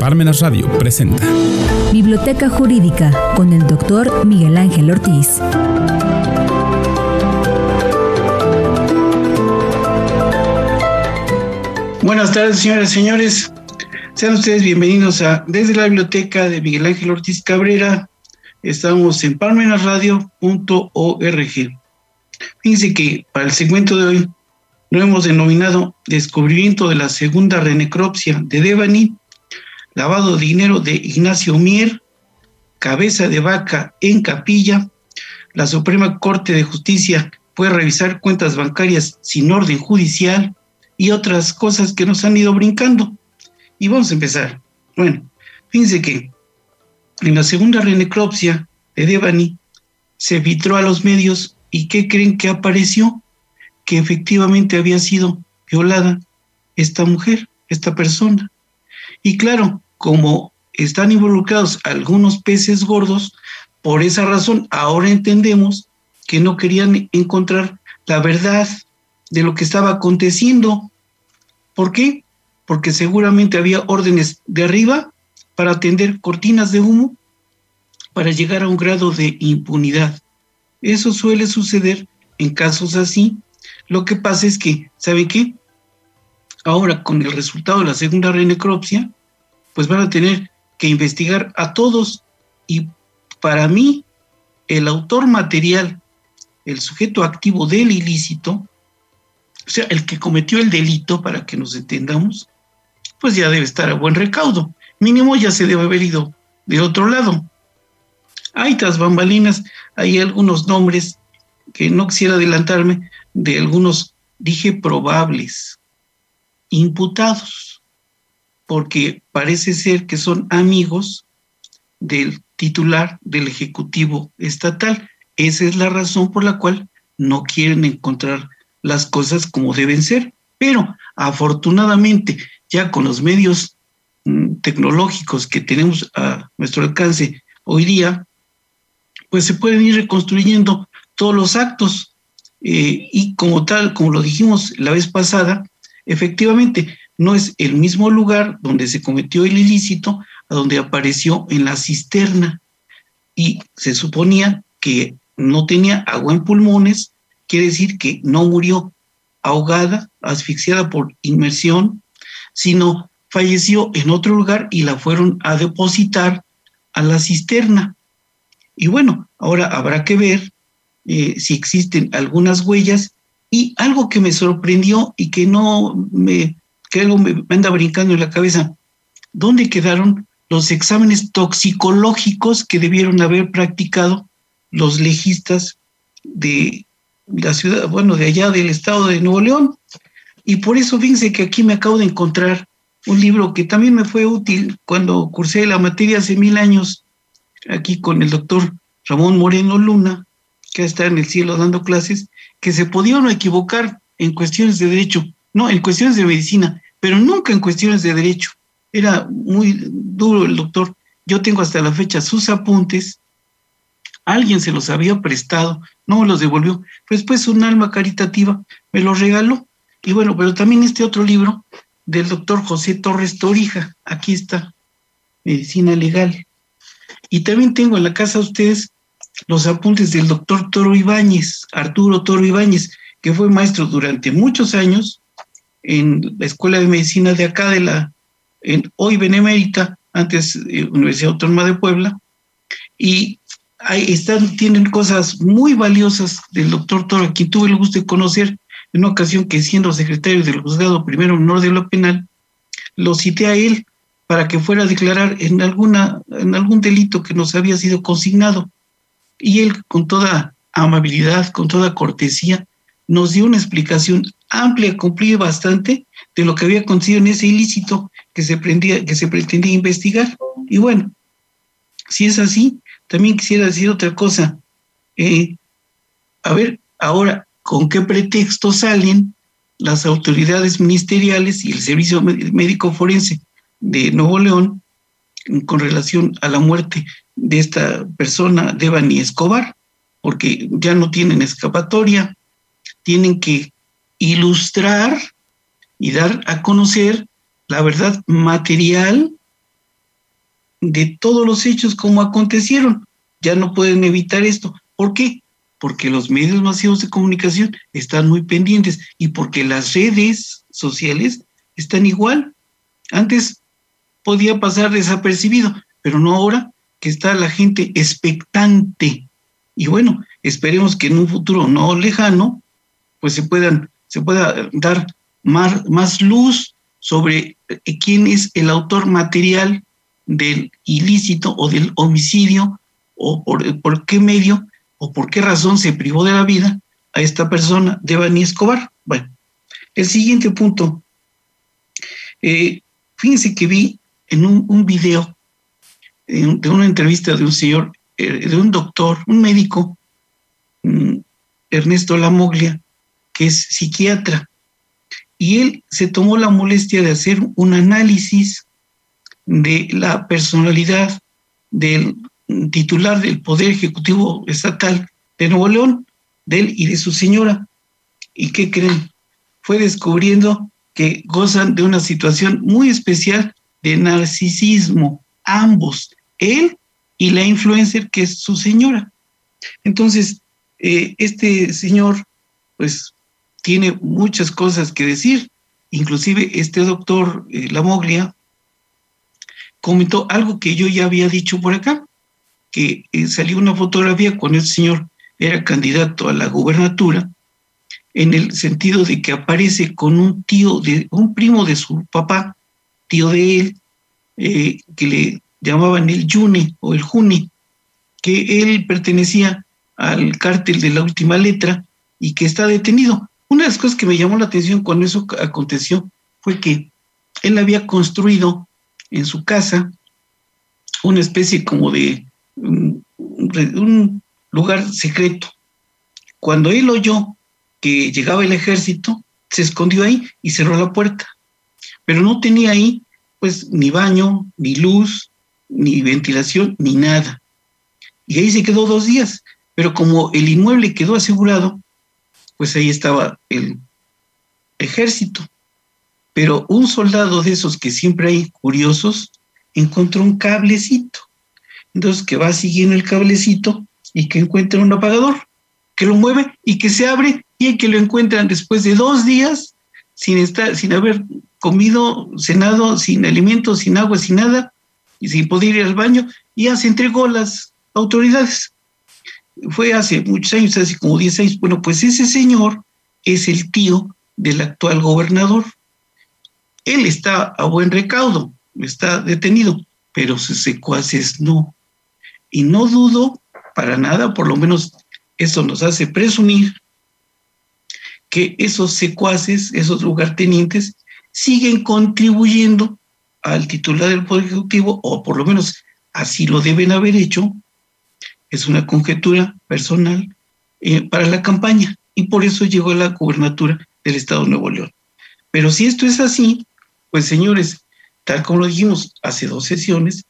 Parmenas Radio presenta Biblioteca Jurídica con el doctor Miguel Ángel Ortiz. Buenas tardes, señoras y señores. Sean ustedes bienvenidos a Desde la Biblioteca de Miguel Ángel Ortiz Cabrera. Estamos en parmenasradio.org. Fíjense que para el segmento de hoy lo hemos denominado Descubrimiento de la Segunda Renecropsia de Devani, Lavado Dinero de Ignacio Mier, Cabeza de Vaca en Capilla, la Suprema Corte de Justicia puede revisar cuentas bancarias sin orden judicial y otras cosas que nos han ido brincando. Y vamos a empezar. Bueno, fíjense que en la segunda renecropsia de Devani se filtró a los medios y ¿qué creen que apareció? Que efectivamente había sido violada esta mujer, esta persona. Y claro, como están involucrados algunos peces gordos, por esa razón ahora entendemos que no querían encontrar la verdad de lo que estaba aconteciendo. ¿Por qué? Porque seguramente había órdenes de arriba para atender cortinas de humo para llegar a un grado de impunidad. Eso suele suceder en casos así. Lo que pasa es que, ¿sabe qué? Ahora, con el resultado de la segunda renecropsia, pues van a tener que investigar a todos. Y para mí, el autor material, el sujeto activo del ilícito, o sea, el que cometió el delito, para que nos entendamos, pues ya debe estar a buen recaudo. Mínimo ya se debe haber ido de otro lado. Hay tras bambalinas, hay algunos nombres que no quisiera adelantarme, de algunos, dije probables, imputados, porque parece ser que son amigos del titular del Ejecutivo Estatal. Esa es la razón por la cual no quieren encontrar las cosas como deben ser. Pero afortunadamente, ya con los medios mm, tecnológicos que tenemos a nuestro alcance hoy día, pues se pueden ir reconstruyendo todos los actos. Eh, y como tal, como lo dijimos la vez pasada, efectivamente no es el mismo lugar donde se cometió el ilícito a donde apareció en la cisterna. Y se suponía que no tenía agua en pulmones, quiere decir que no murió ahogada, asfixiada por inmersión, sino falleció en otro lugar y la fueron a depositar a la cisterna. Y bueno, ahora habrá que ver eh, si existen algunas huellas y algo que me sorprendió y que no me, que algo me anda brincando en la cabeza, ¿dónde quedaron los exámenes toxicológicos que debieron haber practicado los legistas de la ciudad, bueno, de allá del estado de Nuevo León? Y por eso fíjense que aquí me acabo de encontrar un libro que también me fue útil cuando cursé la materia hace mil años aquí con el doctor Ramón Moreno Luna, que está en el cielo dando clases, que se podía equivocar en cuestiones de derecho, no, en cuestiones de medicina, pero nunca en cuestiones de derecho. Era muy duro el doctor. Yo tengo hasta la fecha sus apuntes. Alguien se los había prestado, no me los devolvió. Pues pues un alma caritativa me los regaló. Y bueno, pero también este otro libro del doctor José Torres Torija, aquí está, Medicina Legal. Y también tengo en la casa de ustedes los apuntes del doctor Toro Ibáñez, Arturo Toro Ibáñez, que fue maestro durante muchos años en la Escuela de Medicina de acá, de la, en, hoy Benemérita, antes eh, Universidad Autónoma de Puebla, y ahí están, tienen cosas muy valiosas del doctor Toro, a quien tuve el gusto de conocer en una ocasión que siendo secretario del juzgado primero menor de lo penal, lo cité a él para que fuera a declarar en, alguna, en algún delito que nos había sido consignado. Y él, con toda amabilidad, con toda cortesía, nos dio una explicación amplia, cumplida bastante de lo que había acontecido en ese ilícito que se, prendía, que se pretendía investigar. Y bueno, si es así, también quisiera decir otra cosa. Eh, a ver, ahora, ¿con qué pretexto salen las autoridades ministeriales y el Servicio Médico Forense de Nuevo León con relación a la muerte de esta persona, Devani Escobar, porque ya no tienen escapatoria, tienen que ilustrar y dar a conocer la verdad material de todos los hechos como acontecieron. Ya no pueden evitar esto. ¿Por qué? Porque los medios masivos de comunicación están muy pendientes y porque las redes sociales están igual. Antes podía pasar desapercibido, pero no ahora que está la gente expectante. Y bueno, esperemos que en un futuro no lejano, pues se puedan, se pueda dar más, más luz sobre eh, quién es el autor material del ilícito o del homicidio o por, por, qué medio o por qué razón se privó de la vida a esta persona, Devani Escobar. Bueno, el siguiente punto. Eh, fíjense que vi en un, un video de una entrevista de un señor, eh, de un doctor, un médico, mm, Ernesto Lamoglia, que es psiquiatra, y él se tomó la molestia de hacer un análisis de la personalidad del titular del Poder Ejecutivo Estatal de Nuevo León, de él y de su señora. ¿Y qué creen? Fue descubriendo que gozan de una situación muy especial de narcisismo, ambos, él y la influencer que es su señora. Entonces, eh, este señor, pues tiene muchas cosas que decir. Inclusive este doctor eh, Lamoglia comentó algo que yo ya había dicho por acá, que eh, salió una fotografía cuando el señor era candidato a la gubernatura, en el sentido de que aparece con un tío, de un primo de su papá, tío de él, eh, que le llamaban el Juni o el Juni, que él pertenecía al cártel de la última letra y que está detenido. Una de las cosas que me llamó la atención cuando eso aconteció fue que él había construido en su casa una especie como de un, un lugar secreto. Cuando él oyó que llegaba el ejército, se escondió ahí y cerró la puerta. Pero no tenía ahí pues ni baño, ni luz, ni ventilación, ni nada. Y ahí se quedó dos días. Pero como el inmueble quedó asegurado, pues ahí estaba el ejército. Pero un soldado de esos que siempre hay curiosos encontró un cablecito. Entonces que va siguiendo el cablecito y que encuentra un apagador, que lo mueve y que se abre y que lo encuentran después de dos días sin estar, sin haber comido, cenado, sin alimentos, sin agua, sin nada, y sin poder ir al baño, y ya se entregó a las autoridades fue hace muchos años, hace como 10 años. Bueno, pues ese señor es el tío del actual gobernador. Él está a buen recaudo, está detenido, pero sus secuaces no. Y no dudo para nada, por lo menos eso nos hace presumir que esos secuaces, esos lugartenientes, siguen contribuyendo al titular del Poder Ejecutivo, o por lo menos así lo deben haber hecho, es una conjetura personal eh, para la campaña y por eso llegó a la gubernatura del Estado de Nuevo León. Pero si esto es así, pues señores, tal como lo dijimos hace dos sesiones,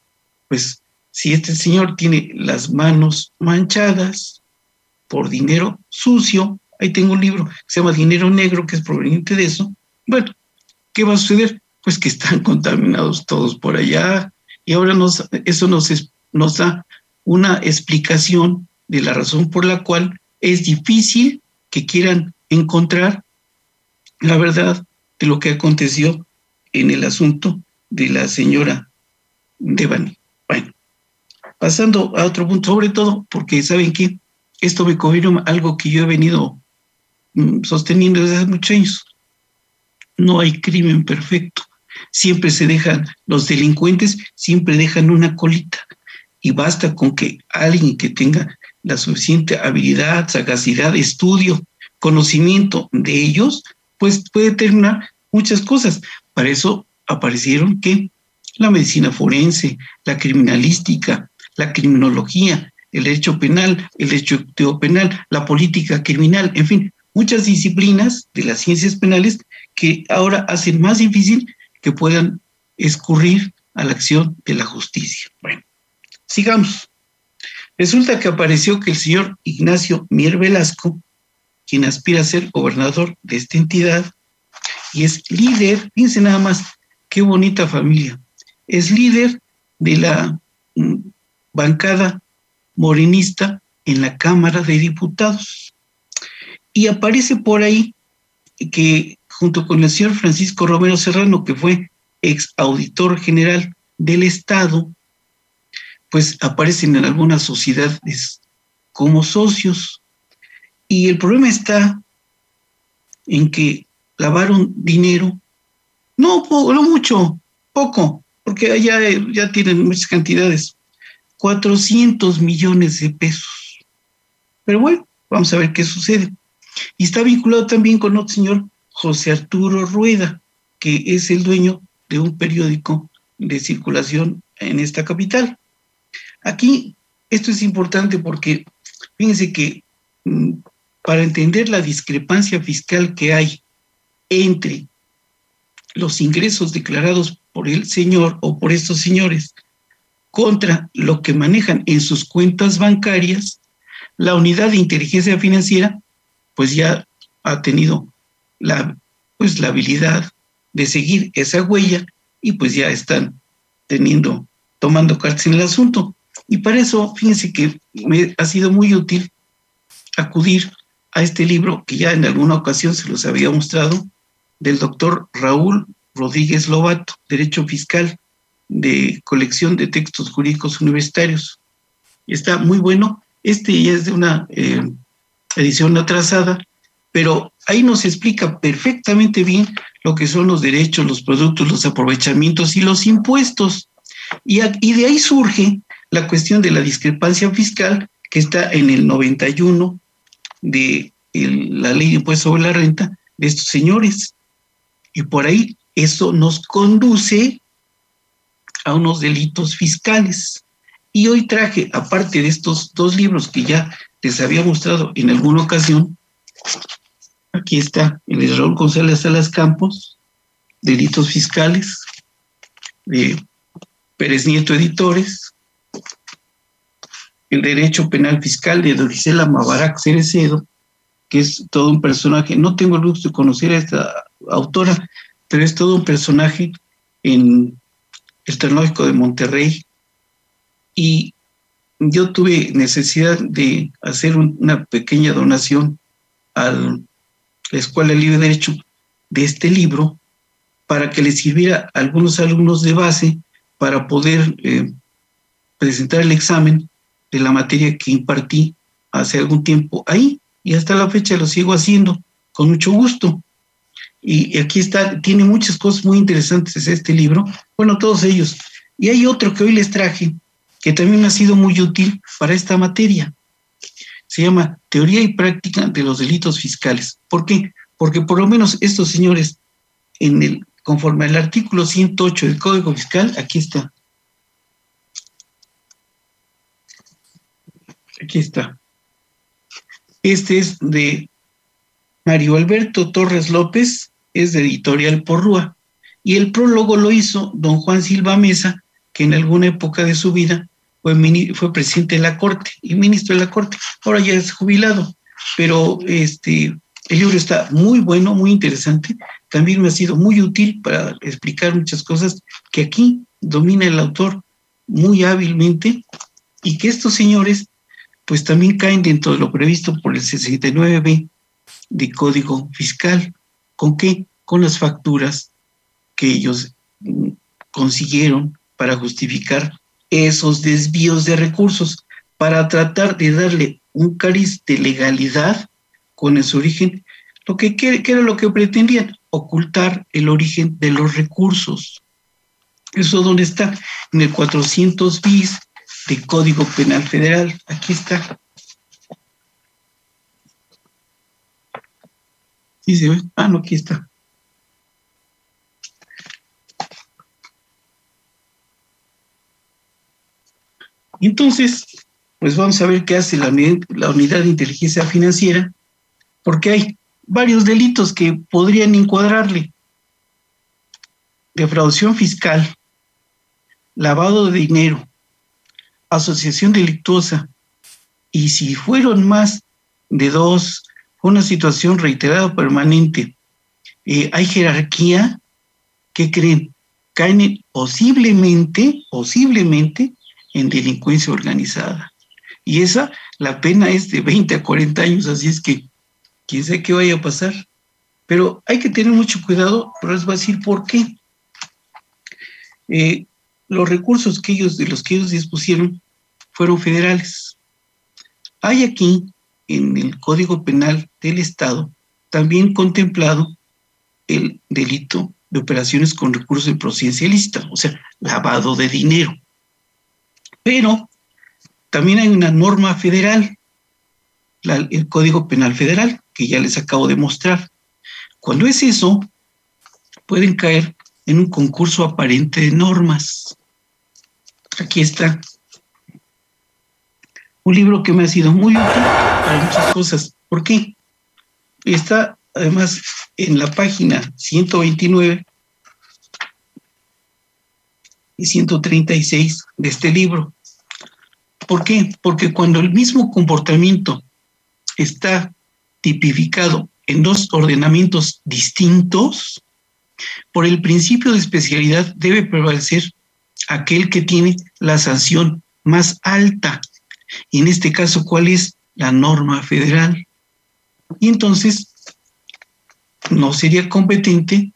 pues si este señor tiene las manos manchadas por dinero sucio, ahí tengo un libro que se llama Dinero Negro, que es proveniente de eso, bueno, ¿qué va a suceder? Pues que están contaminados todos por allá y ahora nos, eso nos, nos da una explicación de la razón por la cual es difícil que quieran encontrar la verdad de lo que aconteció en el asunto de la señora Devani. Bueno, pasando a otro punto, sobre todo porque saben que esto me confirma algo que yo he venido mm, sosteniendo desde hace muchos años. No hay crimen perfecto. Siempre se dejan, los delincuentes siempre dejan una colita y basta con que alguien que tenga la suficiente habilidad, sagacidad, estudio, conocimiento de ellos, pues puede determinar muchas cosas. Para eso aparecieron que la medicina forense, la criminalística, la criminología, el derecho penal, el derecho penal, la política criminal, en fin, muchas disciplinas de las ciencias penales que ahora hacen más difícil que puedan escurrir a la acción de la justicia. Bueno, Sigamos. Resulta que apareció que el señor Ignacio Mier Velasco, quien aspira a ser gobernador de esta entidad, y es líder, fíjense nada más, qué bonita familia, es líder de la mm, bancada morenista en la Cámara de Diputados. Y aparece por ahí que junto con el señor Francisco Romero Serrano, que fue ex auditor general del Estado, pues aparecen en algunas sociedades como socios. Y el problema está en que lavaron dinero, no, no mucho, poco, porque allá ya tienen muchas cantidades, 400 millones de pesos. Pero bueno, vamos a ver qué sucede. Y está vinculado también con otro señor, José Arturo Rueda, que es el dueño de un periódico de circulación en esta capital. Aquí esto es importante porque fíjense que mm, para entender la discrepancia fiscal que hay entre los ingresos declarados por el señor o por estos señores contra lo que manejan en sus cuentas bancarias, la unidad de inteligencia financiera pues ya ha tenido la, pues, la habilidad de seguir esa huella y pues ya están teniendo, tomando cartas en el asunto. Y para eso, fíjense que me ha sido muy útil acudir a este libro que ya en alguna ocasión se los había mostrado, del doctor Raúl Rodríguez Lobato, Derecho Fiscal, de colección de textos jurídicos universitarios. Está muy bueno. Este ya es de una eh, edición atrasada, pero ahí nos explica perfectamente bien lo que son los derechos, los productos, los aprovechamientos y los impuestos. Y, y de ahí surge la cuestión de la discrepancia fiscal que está en el 91 de la ley de impuesto sobre la renta de estos señores. Y por ahí eso nos conduce a unos delitos fiscales. Y hoy traje, aparte de estos dos libros que ya les había mostrado en alguna ocasión, aquí está el de Raúl González Salas Campos, Delitos Fiscales, de Pérez Nieto Editores, el Derecho Penal Fiscal de Dorisela Mavarac Cerecedo, que es todo un personaje, no tengo el gusto de conocer a esta autora, pero es todo un personaje en el Tecnológico de Monterrey. Y yo tuve necesidad de hacer una pequeña donación a la Escuela de Libre Derecho de este libro para que le sirviera algunos alumnos de base para poder eh, presentar el examen de la materia que impartí hace algún tiempo ahí y hasta la fecha lo sigo haciendo con mucho gusto. Y aquí está, tiene muchas cosas muy interesantes este libro, bueno, todos ellos. Y hay otro que hoy les traje, que también ha sido muy útil para esta materia. Se llama Teoría y Práctica de los Delitos Fiscales. ¿Por qué? Porque por lo menos estos señores, en el, conforme al artículo 108 del Código Fiscal, aquí está. Aquí está. Este es de Mario Alberto Torres López, es de Editorial Porrúa. Y el prólogo lo hizo don Juan Silva Mesa, que en alguna época de su vida fue, fue presidente de la Corte y ministro de la Corte. Ahora ya es jubilado, pero este, el libro está muy bueno, muy interesante. También me ha sido muy útil para explicar muchas cosas que aquí domina el autor muy hábilmente y que estos señores pues también caen dentro de lo previsto por el 69B de Código Fiscal. ¿Con qué? Con las facturas que ellos mm, consiguieron para justificar esos desvíos de recursos, para tratar de darle un cariz de legalidad con su origen, lo que, que era lo que pretendían, ocultar el origen de los recursos. ¿Eso dónde está? En el 400 bis Código Penal Federal. Aquí está. ¿Sí se ve? Ah, no, aquí está. Entonces, pues vamos a ver qué hace la unidad de inteligencia financiera, porque hay varios delitos que podrían encuadrarle. Defraudación fiscal, lavado de dinero, asociación delictuosa, y si fueron más de dos, una situación reiterada permanente, eh, hay jerarquía, ¿qué creen? caen posiblemente, posiblemente en delincuencia organizada. Y esa, la pena es de 20 a 40 años, así es que quién sabe qué vaya a pasar. Pero hay que tener mucho cuidado, pero les voy a decir por qué. Eh, los recursos que ellos, de los que ellos dispusieron fueron federales. Hay aquí, en el Código Penal del Estado, también contemplado el delito de operaciones con recursos de procedencia ilícita, o sea, lavado de dinero. Pero también hay una norma federal, el Código Penal Federal, que ya les acabo de mostrar. Cuando es eso, pueden caer en un concurso aparente de normas. Aquí está. Un libro que me ha sido muy útil para muchas cosas. ¿Por qué? Está además en la página 129 y 136 de este libro. ¿Por qué? Porque cuando el mismo comportamiento está tipificado en dos ordenamientos distintos, por el principio de especialidad debe prevalecer aquel que tiene la sanción más alta. Y en este caso, ¿cuál es la norma federal? Y entonces, no sería competente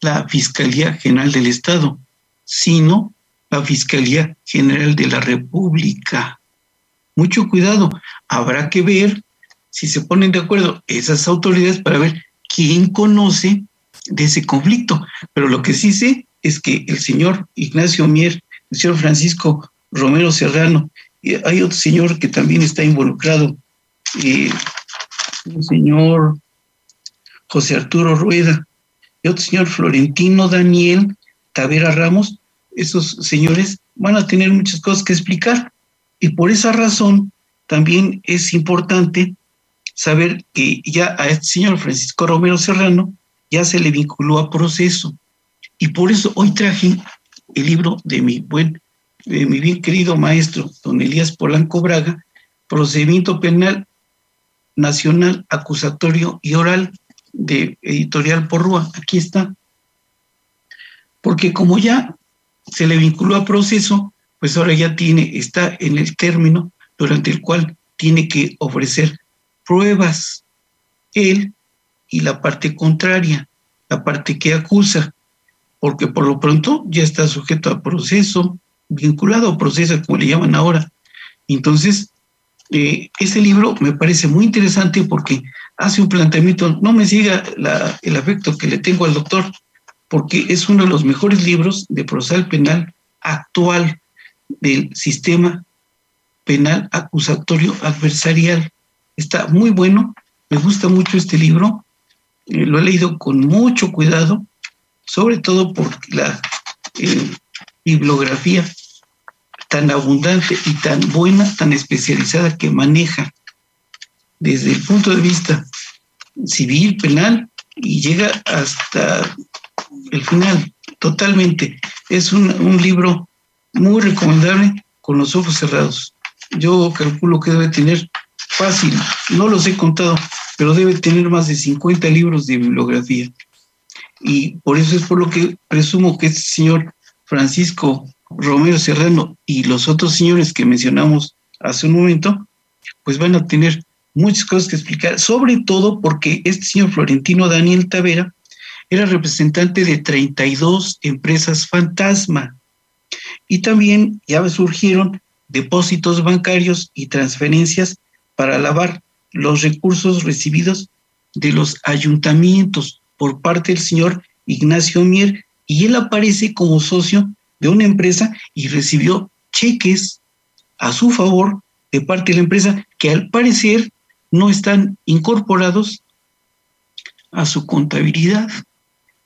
la Fiscalía General del Estado, sino la Fiscalía General de la República. Mucho cuidado, habrá que ver si se ponen de acuerdo esas autoridades para ver quién conoce de ese conflicto. Pero lo que sí sé es que el señor Ignacio Mier, el señor Francisco Romero Serrano, y hay otro señor que también está involucrado, eh, el señor José Arturo Rueda, y otro señor Florentino Daniel Tavera Ramos, esos señores van a tener muchas cosas que explicar. Y por esa razón también es importante saber que ya a este señor Francisco Romero Serrano ya se le vinculó a proceso. Y por eso hoy traje el libro de mi buen, de mi bien querido maestro, don Elías Polanco Braga, Procedimiento Penal Nacional Acusatorio y Oral de Editorial Porrúa. Aquí está. Porque como ya se le vinculó a proceso, pues ahora ya tiene, está en el término durante el cual tiene que ofrecer pruebas él y la parte contraria, la parte que acusa, porque por lo pronto ya está sujeto a proceso, vinculado a proceso, como le llaman ahora. Entonces, eh, ese libro me parece muy interesante porque hace un planteamiento, no me siga el afecto que le tengo al doctor, porque es uno de los mejores libros de procesal penal actual del sistema penal acusatorio adversarial. Está muy bueno, me gusta mucho este libro, eh, lo he leído con mucho cuidado, sobre todo por la eh, bibliografía tan abundante y tan buena, tan especializada que maneja desde el punto de vista civil, penal, y llega hasta el final, totalmente. Es un, un libro muy recomendable con los ojos cerrados. Yo calculo que debe tener fácil, no los he contado, pero debe tener más de 50 libros de bibliografía. Y por eso es por lo que presumo que este señor Francisco Romero Serrano y los otros señores que mencionamos hace un momento, pues van a tener muchas cosas que explicar, sobre todo porque este señor Florentino Daniel Tavera era representante de 32 empresas fantasma. Y también ya surgieron depósitos bancarios y transferencias para lavar los recursos recibidos de los ayuntamientos por parte del señor Ignacio Mier y él aparece como socio de una empresa y recibió cheques a su favor de parte de la empresa que al parecer no están incorporados a su contabilidad.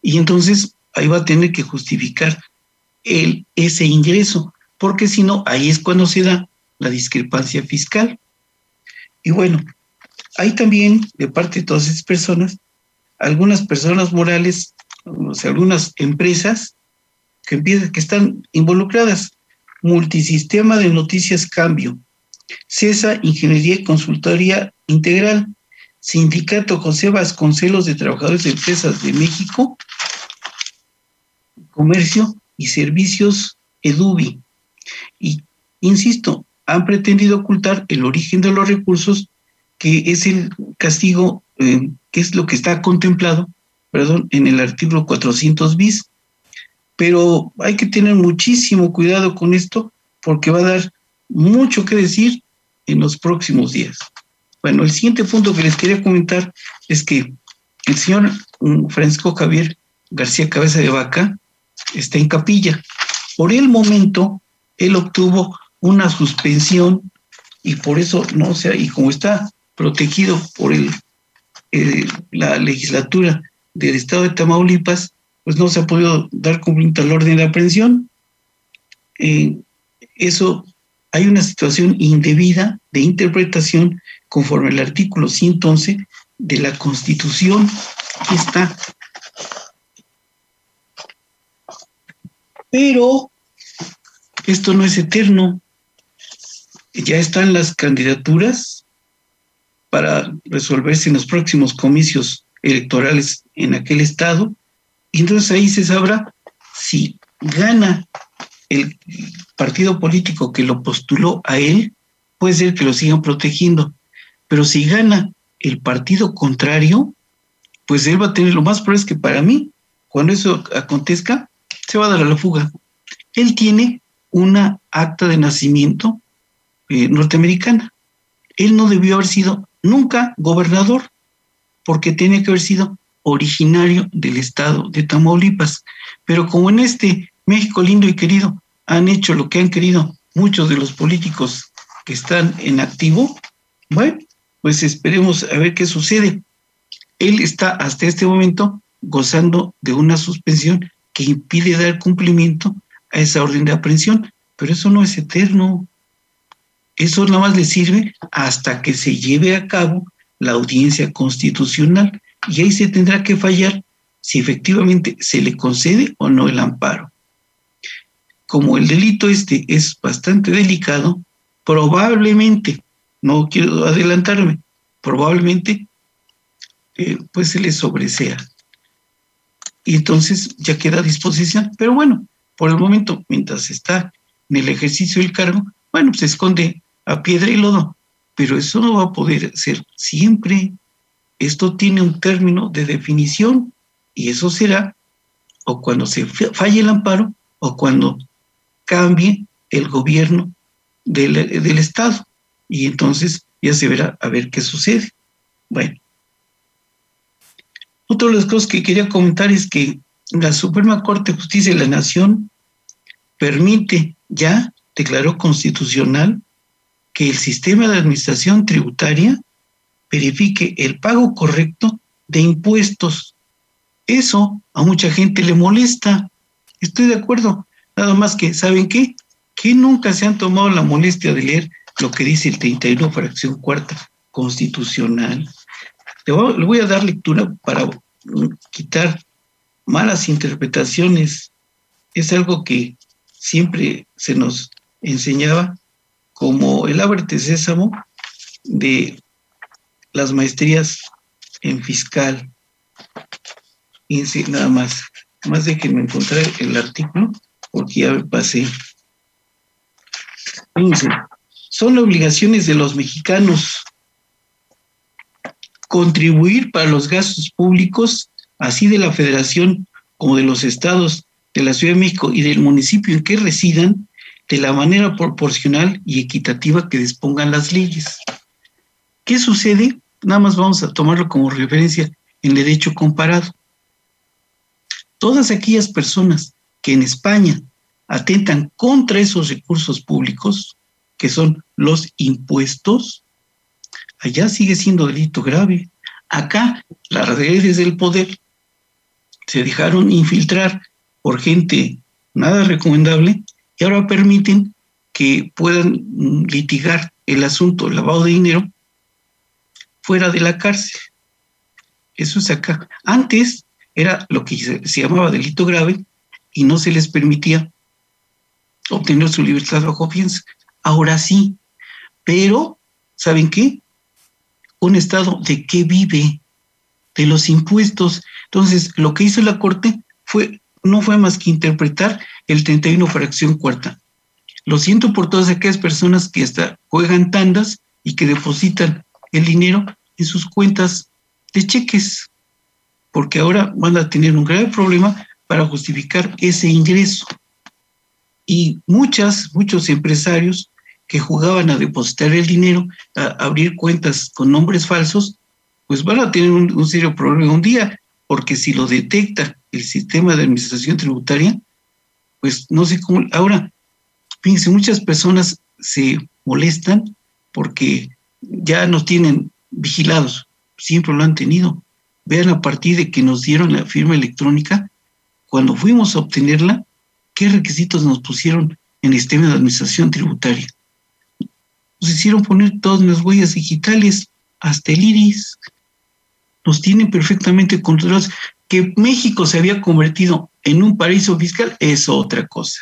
Y entonces ahí va a tener que justificar el, ese ingreso, porque si no, ahí es cuando se da la discrepancia fiscal. Y bueno, hay también de parte de todas esas personas, algunas personas morales, o sea, algunas empresas que, empiezan, que están involucradas. Multisistema de Noticias Cambio, CESA Ingeniería y Consultoría Integral, Sindicato José Vasconcelos de Trabajadores de Empresas de México, Comercio y servicios EDUBI. Y, insisto, han pretendido ocultar el origen de los recursos, que es el castigo, eh, que es lo que está contemplado, perdón, en el artículo 400 bis. Pero hay que tener muchísimo cuidado con esto, porque va a dar mucho que decir en los próximos días. Bueno, el siguiente punto que les quería comentar es que el señor mm, Francisco Javier García Cabeza de Vaca está en capilla. Por el momento, él obtuvo una suspensión y por eso no sea, y como está protegido por el, la legislatura del estado de Tamaulipas, pues no se ha podido dar cumplimiento al orden de aprehensión. Eh, eso hay una situación indebida de interpretación conforme al artículo 111 de la Constitución. Está. Pero esto no es eterno. Ya están las candidaturas para resolverse en los próximos comicios electorales en aquel estado. Y entonces ahí se sabrá si gana el partido político que lo postuló a él, puede ser que lo sigan protegiendo. Pero si gana el partido contrario, pues él va a tener lo más probable es que para mí, cuando eso acontezca, se va a dar a la fuga. Él tiene una acta de nacimiento eh, norteamericana. Él no debió haber sido nunca gobernador, porque tiene que haber sido originario del estado de Tamaulipas. Pero como en este México lindo y querido han hecho lo que han querido muchos de los políticos que están en activo, bueno, pues esperemos a ver qué sucede. Él está hasta este momento gozando de una suspensión que impide dar cumplimiento a esa orden de aprehensión, pero eso no es eterno. Eso nada más le sirve hasta que se lleve a cabo la audiencia constitucional y ahí se tendrá que fallar si efectivamente se le concede o no el amparo. Como el delito este es bastante delicado, probablemente, no quiero adelantarme, probablemente eh, pues se le sobresea. Y entonces ya queda a disposición. Pero bueno, por el momento, mientras está en el ejercicio del cargo, bueno, se esconde a piedra y lodo. Pero eso no va a poder ser siempre. Esto tiene un término de definición y eso será o cuando se falle el amparo o cuando cambie el gobierno del, del Estado. Y entonces ya se verá a ver qué sucede. Bueno. Otra de las cosas que quería comentar es que la Suprema Corte de Justicia de la Nación permite, ya declaró constitucional, que el sistema de administración tributaria verifique el pago correcto de impuestos. Eso a mucha gente le molesta. Estoy de acuerdo. Nada más que, ¿saben qué? Que nunca se han tomado la molestia de leer lo que dice el 31 fracción cuarta constitucional. Le voy, a dar lectura para quitar malas interpretaciones. Es algo que siempre se nos enseñaba como el ábrete sésamo de las maestrías en fiscal. Y nada más, más de que me encontré el artículo porque ya pasé. Fíjense, son obligaciones de los mexicanos contribuir para los gastos públicos, así de la federación como de los estados de la Ciudad de México y del municipio en que residan, de la manera proporcional y equitativa que dispongan las leyes. ¿Qué sucede? Nada más vamos a tomarlo como referencia en derecho comparado. Todas aquellas personas que en España atentan contra esos recursos públicos, que son los impuestos, allá sigue siendo delito grave. Acá las redes del poder se dejaron infiltrar por gente nada recomendable y ahora permiten que puedan litigar el asunto lavado de dinero fuera de la cárcel. Eso es acá. Antes era lo que se, se llamaba delito grave y no se les permitía obtener su libertad bajo fianza. Ahora sí, pero ¿saben qué? Un Estado de qué vive? De los impuestos. Entonces, lo que hizo la Corte fue no fue más que interpretar el 31 fracción cuarta. Lo siento por todas aquellas personas que hasta juegan tandas y que depositan el dinero en sus cuentas de cheques, porque ahora van a tener un grave problema para justificar ese ingreso. Y muchas, muchos empresarios que jugaban a depositar el dinero, a abrir cuentas con nombres falsos, pues van a tener un, un serio problema un día, porque si lo detecta el sistema de administración tributaria, pues no sé cómo. Ahora, fíjense, muchas personas se molestan porque ya nos tienen vigilados, siempre lo han tenido. Vean a partir de que nos dieron la firma electrónica, cuando fuimos a obtenerla, qué requisitos nos pusieron en el sistema de administración tributaria. Nos hicieron poner todas las huellas digitales, hasta el iris. Nos tienen perfectamente controlados. Que México se había convertido en un paraíso fiscal es otra cosa.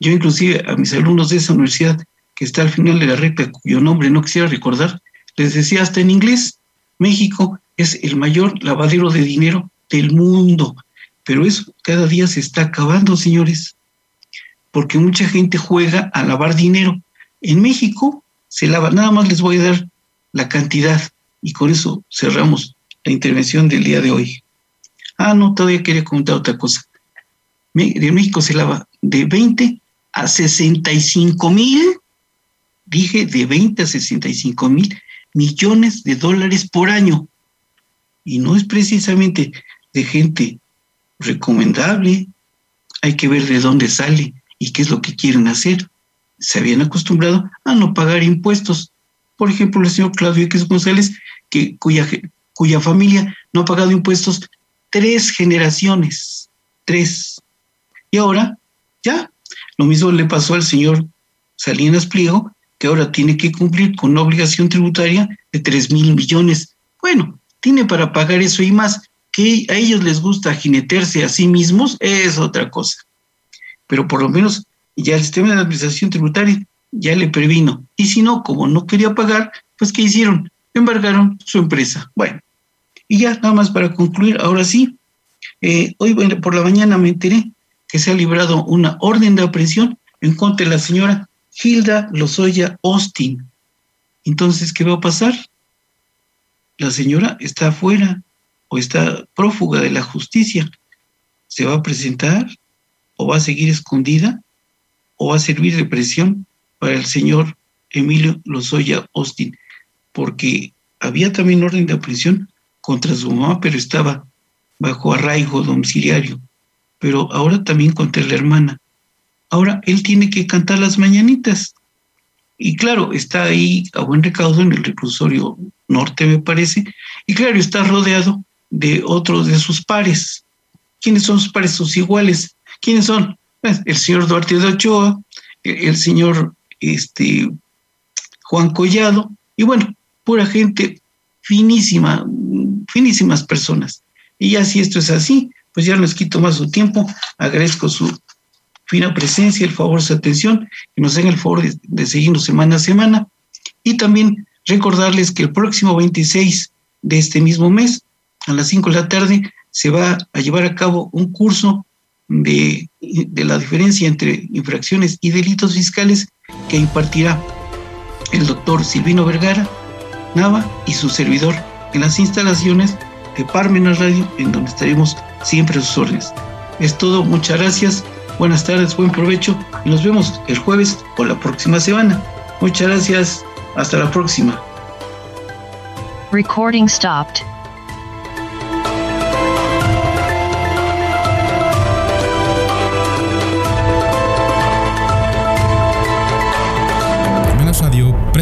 Yo inclusive a mis alumnos de esa universidad que está al final de la recta, cuyo nombre no quisiera recordar, les decía hasta en inglés, México es el mayor lavadero de dinero del mundo, pero eso cada día se está acabando, señores, porque mucha gente juega a lavar dinero. En México se lava, nada más les voy a dar la cantidad y con eso cerramos la intervención del día de hoy. Ah, no, todavía quería comentar otra cosa. De México se lava de 20 a 65 mil, dije de 20 a 65 mil millones de dólares por año. Y no es precisamente de gente recomendable. Hay que ver de dónde sale y qué es lo que quieren hacer. Se habían acostumbrado a no pagar impuestos. Por ejemplo, el señor Claudio X González, cuya, cuya familia no ha pagado impuestos tres generaciones, tres. Y ahora, ya, lo mismo le pasó al señor Salinas Pliego, que ahora tiene que cumplir con una obligación tributaria de tres mil millones. Bueno, tiene para pagar eso y más. Que a ellos les gusta jinetearse a sí mismos es otra cosa. Pero por lo menos ya el sistema de administración tributaria ya le previno. Y si no, como no quería pagar, pues ¿qué hicieron? Embargaron su empresa. Bueno, y ya nada más para concluir, ahora sí, eh, hoy por la mañana me enteré que se ha librado una orden de aprehensión en contra de la señora Hilda Lozoya Austin. Entonces, ¿qué va a pasar? La señora está afuera o está prófuga de la justicia. ¿Se va a presentar o va a seguir escondida o va a servir de presión para el señor Emilio Lozoya Austin? Porque había también orden de aprehensión contra su mamá, pero estaba bajo arraigo domiciliario, pero ahora también contra la hermana. Ahora él tiene que cantar las mañanitas. Y claro, está ahí a buen recaudo en el reclusorio norte, me parece. Y claro, está rodeado de otros de sus pares. ¿Quiénes son sus pares? Sus iguales. ¿Quiénes son? Pues, el señor Duarte de Ochoa, el señor este, Juan Collado, y bueno, pura gente finísima, finísimas personas. Y ya si esto es así, pues ya no les quito más su tiempo. Agradezco su fina presencia, el favor, su atención, que nos den el favor de, de seguirnos semana a semana. Y también recordarles que el próximo 26 de este mismo mes, a las 5 de la tarde, se va a llevar a cabo un curso de, de, la diferencia entre infracciones y delitos fiscales que impartirá el doctor Silvino Vergara Nava y su servidor en las instalaciones de Parmenas Radio, en donde estaremos siempre a sus órdenes. Es todo, muchas gracias, buenas tardes, buen provecho y nos vemos el jueves o la próxima semana. Muchas gracias, hasta la próxima. Recording stopped.